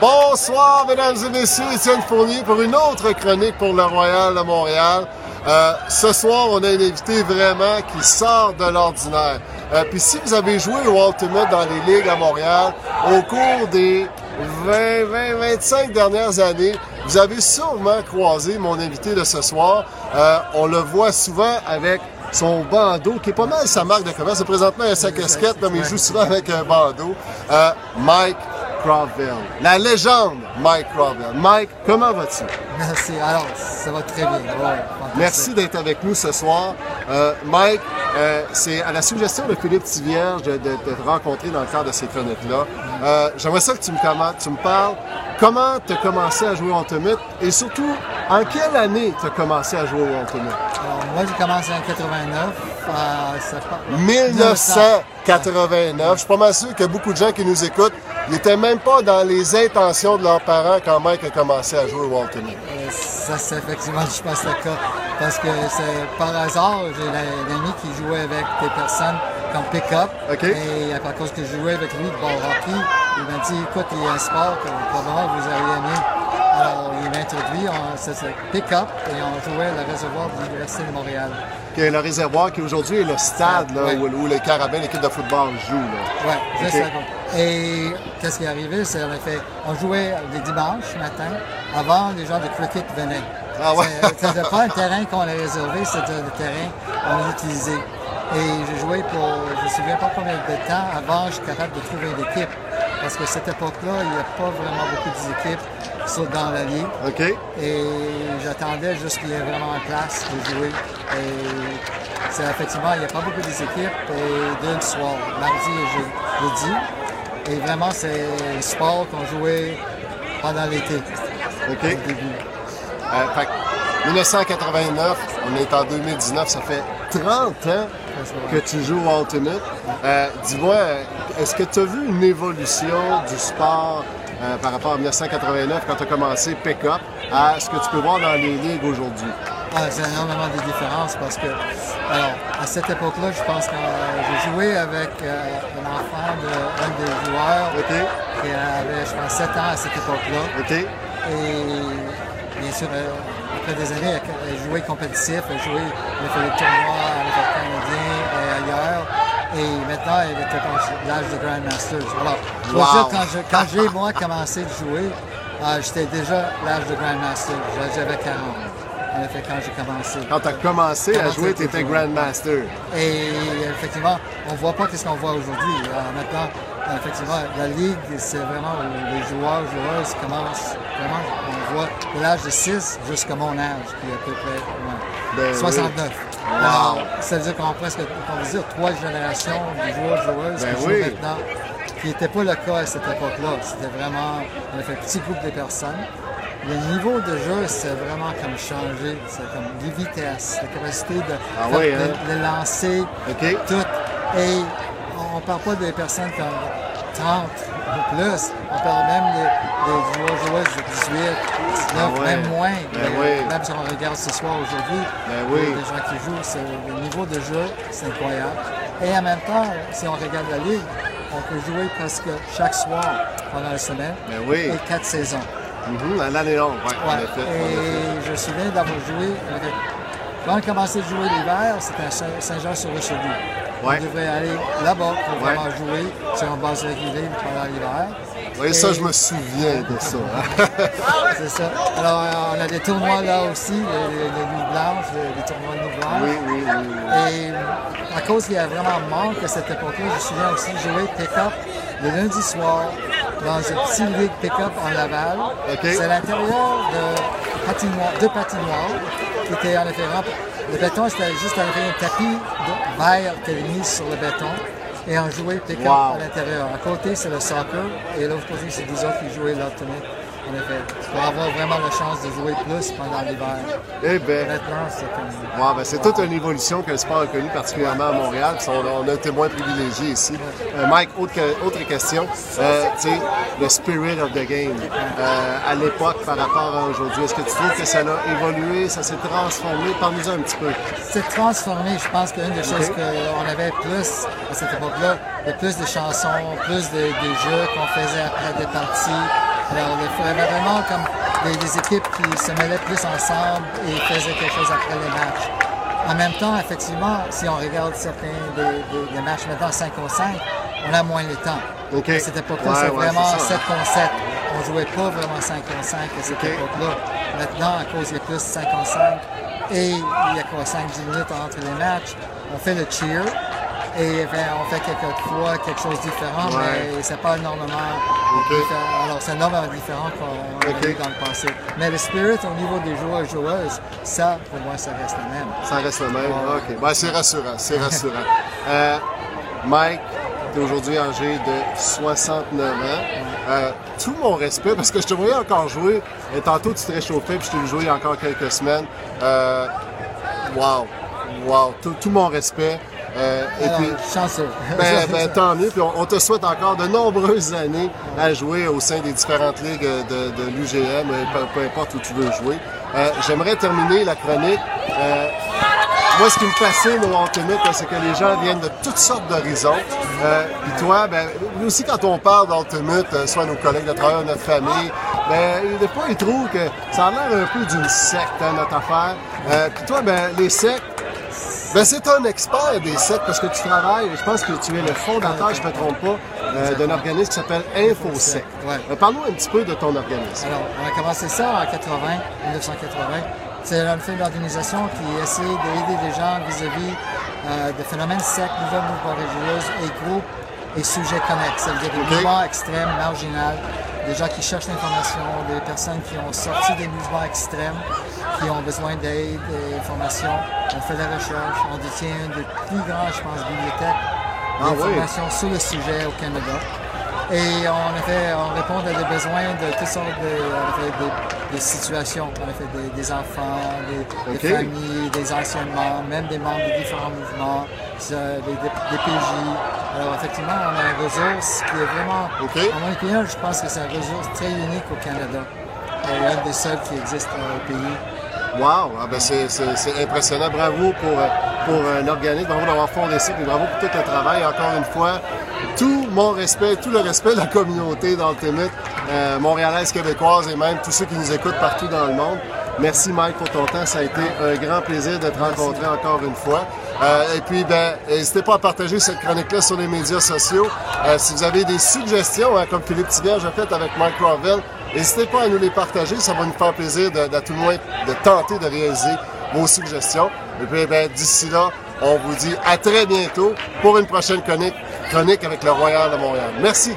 Bonsoir, mesdames et messieurs, Étienne Fournier pour une autre chronique pour le Royal de Montréal. Euh, ce soir, on a un invité vraiment qui sort de l'ordinaire. Euh, Puis si vous avez joué au Ultimate dans les ligues à Montréal au cours des 20, 20, 25 dernières années, vous avez sûrement croisé mon invité de ce soir. Euh, on le voit souvent avec son bandeau, qui est pas mal sa marque de commerce. C'est présentement il a sa casquette, mais il joue souvent avec un bandeau. Mike La légende Mike Crosville. Mike, comment vas-tu? Merci. Alors, ça va très bien. Ouais. Merci d'être avec nous ce soir. Euh, Mike, euh, c'est à la suggestion de Philippe Tivierge de, de, de te rencontrer dans le cadre de ces chroniques-là. Euh, J'aimerais ça que tu me, commen- tu me parles comment tu as commencé à jouer au Ultimate et surtout, en quelle année tu as commencé à jouer au Ultimate? Alors, moi, j'ai commencé en 89. euh, ça part- 1989. Je suis pas mal sûr que beaucoup de gens qui nous écoutent n'étaient même pas dans les intentions de leurs parents quand Mike a commencé à jouer au Ultimate. Euh, Ça, c'est effectivement, je pense, le cas. Parce que c'est par hasard, j'ai la- un ami qui jouait avec des personnes comme pick-up. Et à cause que je jouais avec lui de ball hockey, il m'a dit écoute, il y a un sport que probablement vous allez aimer. Alors, il m'a introduit, ça, c'est pick-up, et on jouait le réservoir de l'Université de Montréal. Le réservoir qui aujourd'hui est le stade là, Ouais. où, où les Carabins, l'équipe de football, joue. Ouais, juste Ok. Et qu'est-ce qui est arrivé, c'est en effet, on jouait les dimanches matin avant les gens de cricket venaient. Ah ouais. C'était pas un terrain qu'on a réservé, c'était le terrain qu'on a utilisé. Et j'ai joué pour, je ne me souviens pas combien de temps avant je suis capable de trouver une équipe. Parce que cette époque-là, il n'y a pas vraiment beaucoup d'équipes sur- dans la ligue. OK? Et j'attendais juste qu'il y ait vraiment une place pour jouer. Et c'est effectivement, il n'y a pas beaucoup d'équipes. Et d'un soir, mardi et je- jeudi. Et vraiment, c'est un sport qu'on jouait pendant l'été. OK? début. Euh, fait que 1989, on est en 2019, ça fait 30 ans que tu joues au Ultimate. Euh, Dis-moi, est-ce que tu as vu une évolution du sport euh, par rapport à 1989 quand tu as commencé pick-up à ce que tu peux voir dans les ligues aujourd'hui? Ah, c'est énormément de différences parce que, alors, à cette époque-là, je pense que euh, j'ai joué avec euh, un enfant d'un des joueurs qui avait, je pense, 7 ans à cette époque-là. Et bien sûr, euh, après des années, elle a joué compétitif, elle a joué, elle a fait le tournoi avec le Canadien et ailleurs. Et maintenant, elle était à l'âge de Grandmasters. Alors, Wow. dire, quand j'ai, moi, commencé de jouer, j'étais déjà l'âge de Grandmaster. J'avais 40. En effet, quand j'ai commencé. Quand tu as commencé à jouer, tu étais. Grandmaster. Et effectivement, on ne voit pas ce qu'on voit aujourd'hui. Alors maintenant, effectivement, la ligue, c'est vraiment les joueurs, joueuses commencent vraiment, on voit de l'âge de 6 jusqu'à mon âge, qui est à peu près ouais, Ben oui. 69. Alors, ça veut dire qu'on a presque, on veut dire, trois générations de joueurs, joueuses Ben qui oui. jouent maintenant, qui n'était pas le cas à cette époque-là. C'était vraiment, on a fait un petit groupe de personnes. Le niveau de jeu, c'est vraiment comme changé. C'est comme les vitesses, la capacité de, Ah faire- oui, de- hein? de lancer, tout. Et on ne parle pas des personnes comme 30 ou plus. On parle même des, joueurs joueuses de 18, 19, Ah ouais. même moins. Ben Mais oui. Même si on regarde ce soir aujourd'hui, Ben oui. les gens qui jouent, c'est- le niveau de jeu, c'est incroyable. Et en même temps, si on regarde la ligue, on peut jouer presque chaque soir pendant la semaine Ben oui. et quatre saisons. Mhm, à l'année longue, ouais. Et je me souviens d'avoir joué. avec- Quand on a commencé à jouer l'hiver, c'était à Saint- Saint-Jean-sur-Richelieu. Ouais. On devrait aller là-bas pour Ouais. vraiment jouer sur une base régulière pendant l'hiver. Oui, ça, je me souviens de ça. hein. C'est ça. Alors, euh, on a des tournois là aussi, les, nuits blanches, les, les tournois de oui, oui, oui. oui. Et euh, à cause qu'il y a vraiment manque à cette époque-là, je me souviens aussi jouer pick-up le lundi soir dans une petite ligue pick-up en Laval. OK. C'est à l'intérieur de patinoire, deux patinoires qui étaient en effet remplis. Le béton, c'était juste en effet un tapis de verre qui était mis sur le béton. Et on jouait pick-up Wow. à l'intérieur. À côté, c'est le soccer. Et l'autre côté, c'est des autres qui jouaient l'ultimate. En effet. Avoir vraiment la chance de jouer plus pendant l'hiver. Eh bien, c'est comme. Ouais, ben, c'est toute une évolution que le sport a connue, particulièrement à Montréal. On, a un témoin privilégié ici. Euh, Mike, autre, autre question. Euh, tu sais, le spirit of the game, euh, à l'époque par rapport à aujourd'hui, est-ce que tu trouves que ça a évolué, ça s'est transformé? Parle-nous un petit peu. C'est transformé. Je pense qu'une des choses qu'on avait plus à cette époque-là, il y a plus de chansons, plus de, des jeux qu'on faisait après des parties. Alors, il faudrait vraiment comme des, équipes qui se mêlaient plus ensemble et faisaient quelque chose après les matchs. En même temps, effectivement, si on regarde certains des, matchs maintenant 5 contre 5, on a moins le temps. À cette époque-là, c'est vraiment 7 contre 7. On jouait pas vraiment 5 contre 5 à cette époque-là. Maintenant, à cause des plus 5 contre 5 et il y a quoi, 5-10 minutes entre les matchs, on fait le cheer. Et ben, on fait quelques fois quelque chose de différent, mais c'est pas énormément différent. Alors, c'est énormément différent qu'on a eu dans le passé. Mais le spirit au niveau des joueurs et joueuses, ça, pour moi, ça reste le même. Ça reste le même? OK. Ben, c'est rassurant, c'est rassurant. euh, Mike, tu es aujourd'hui âgé de 69 ans. Euh, tout mon respect, parce que je te voyais encore jouer, et tantôt tu te réchauffais, puis je t'ai vu jouer encore quelques semaines. Euh, wow! Wow! Tout, mon respect. Euh, et puis, chanceux. Ben, ben, tant mieux. Puis on, te souhaite encore de nombreuses années à jouer au sein des différentes ligues de, de l'UGM, peu, importe où tu veux jouer. Euh, j'aimerais terminer la chronique. Euh, moi, ce qui me fascine au Ultimate, c'est que les gens viennent de toutes sortes d'horizons. Euh, puis toi, ben, aussi quand on parle d'Ultimate, euh, soit nos collègues de travail, notre famille, ben, des fois, ils trouvent que ça a l'air un peu d'une secte, hein, notre affaire. Euh, puis toi, ben, les sectes, ben, c'est un expert des sectes parce que tu travailles, je pense que tu es le fondateur, je ne me trompe pas, euh, d'un organisme qui s'appelle InfoSec. Ouais. Euh, Parle-nous un petit peu de ton organisme. Alors, on a commencé ça en 80, 1980. C'est une organisation qui essaie d'aider les gens vis-à-vis euh, de phénomènes sectes, nouvelles mouvements religieuses et groupes et sujets connexes. Ça veut dire des mouvements extrêmes, marginaux, des gens qui cherchent l'information, des personnes qui ont sorti des mouvements extrêmes, qui ont besoin d'aide et d'informations. On fait la recherche, on détient une des plus grandes, je pense, bibliothèques ah d'informations sur le sujet au Canada. Et on, a fait, on répond à des besoins de toutes sortes de, de, situations. On a fait des, enfants, des, familles, des anciens membres, même des membres de différents mouvements, des, PJ. Alors effectivement, on a une ressource qui est vraiment, en mon opinion, je pense que c'est une ressource très unique au Canada. Et un des seuls qui existe au pays. Wow! Ah ben c'est impressionnant. Bravo pour, pour un organisme, bravo d'avoir fondé ça, et bravo pour tout le travail. Encore une fois, tout mon respect, tout le respect de la communauté dans le euh, montréalaise, québécoise et même tous ceux qui nous écoutent partout dans le monde. Merci Mike pour ton temps, ça a été un grand plaisir de te rencontrer encore une fois. Euh, et puis, ben, n'hésitez pas à partager cette chronique-là sur les médias sociaux. Euh, si vous avez des suggestions, hein, comme Philippe Tigage a fait avec Mike Ravel, N'hésitez pas à nous les partager, ça va nous faire plaisir de, tout le moins de tenter de réaliser vos suggestions. Et puis ben, d'ici là, on vous dit à très bientôt pour une prochaine chronique, chronique avec le Royal de Montréal. Merci.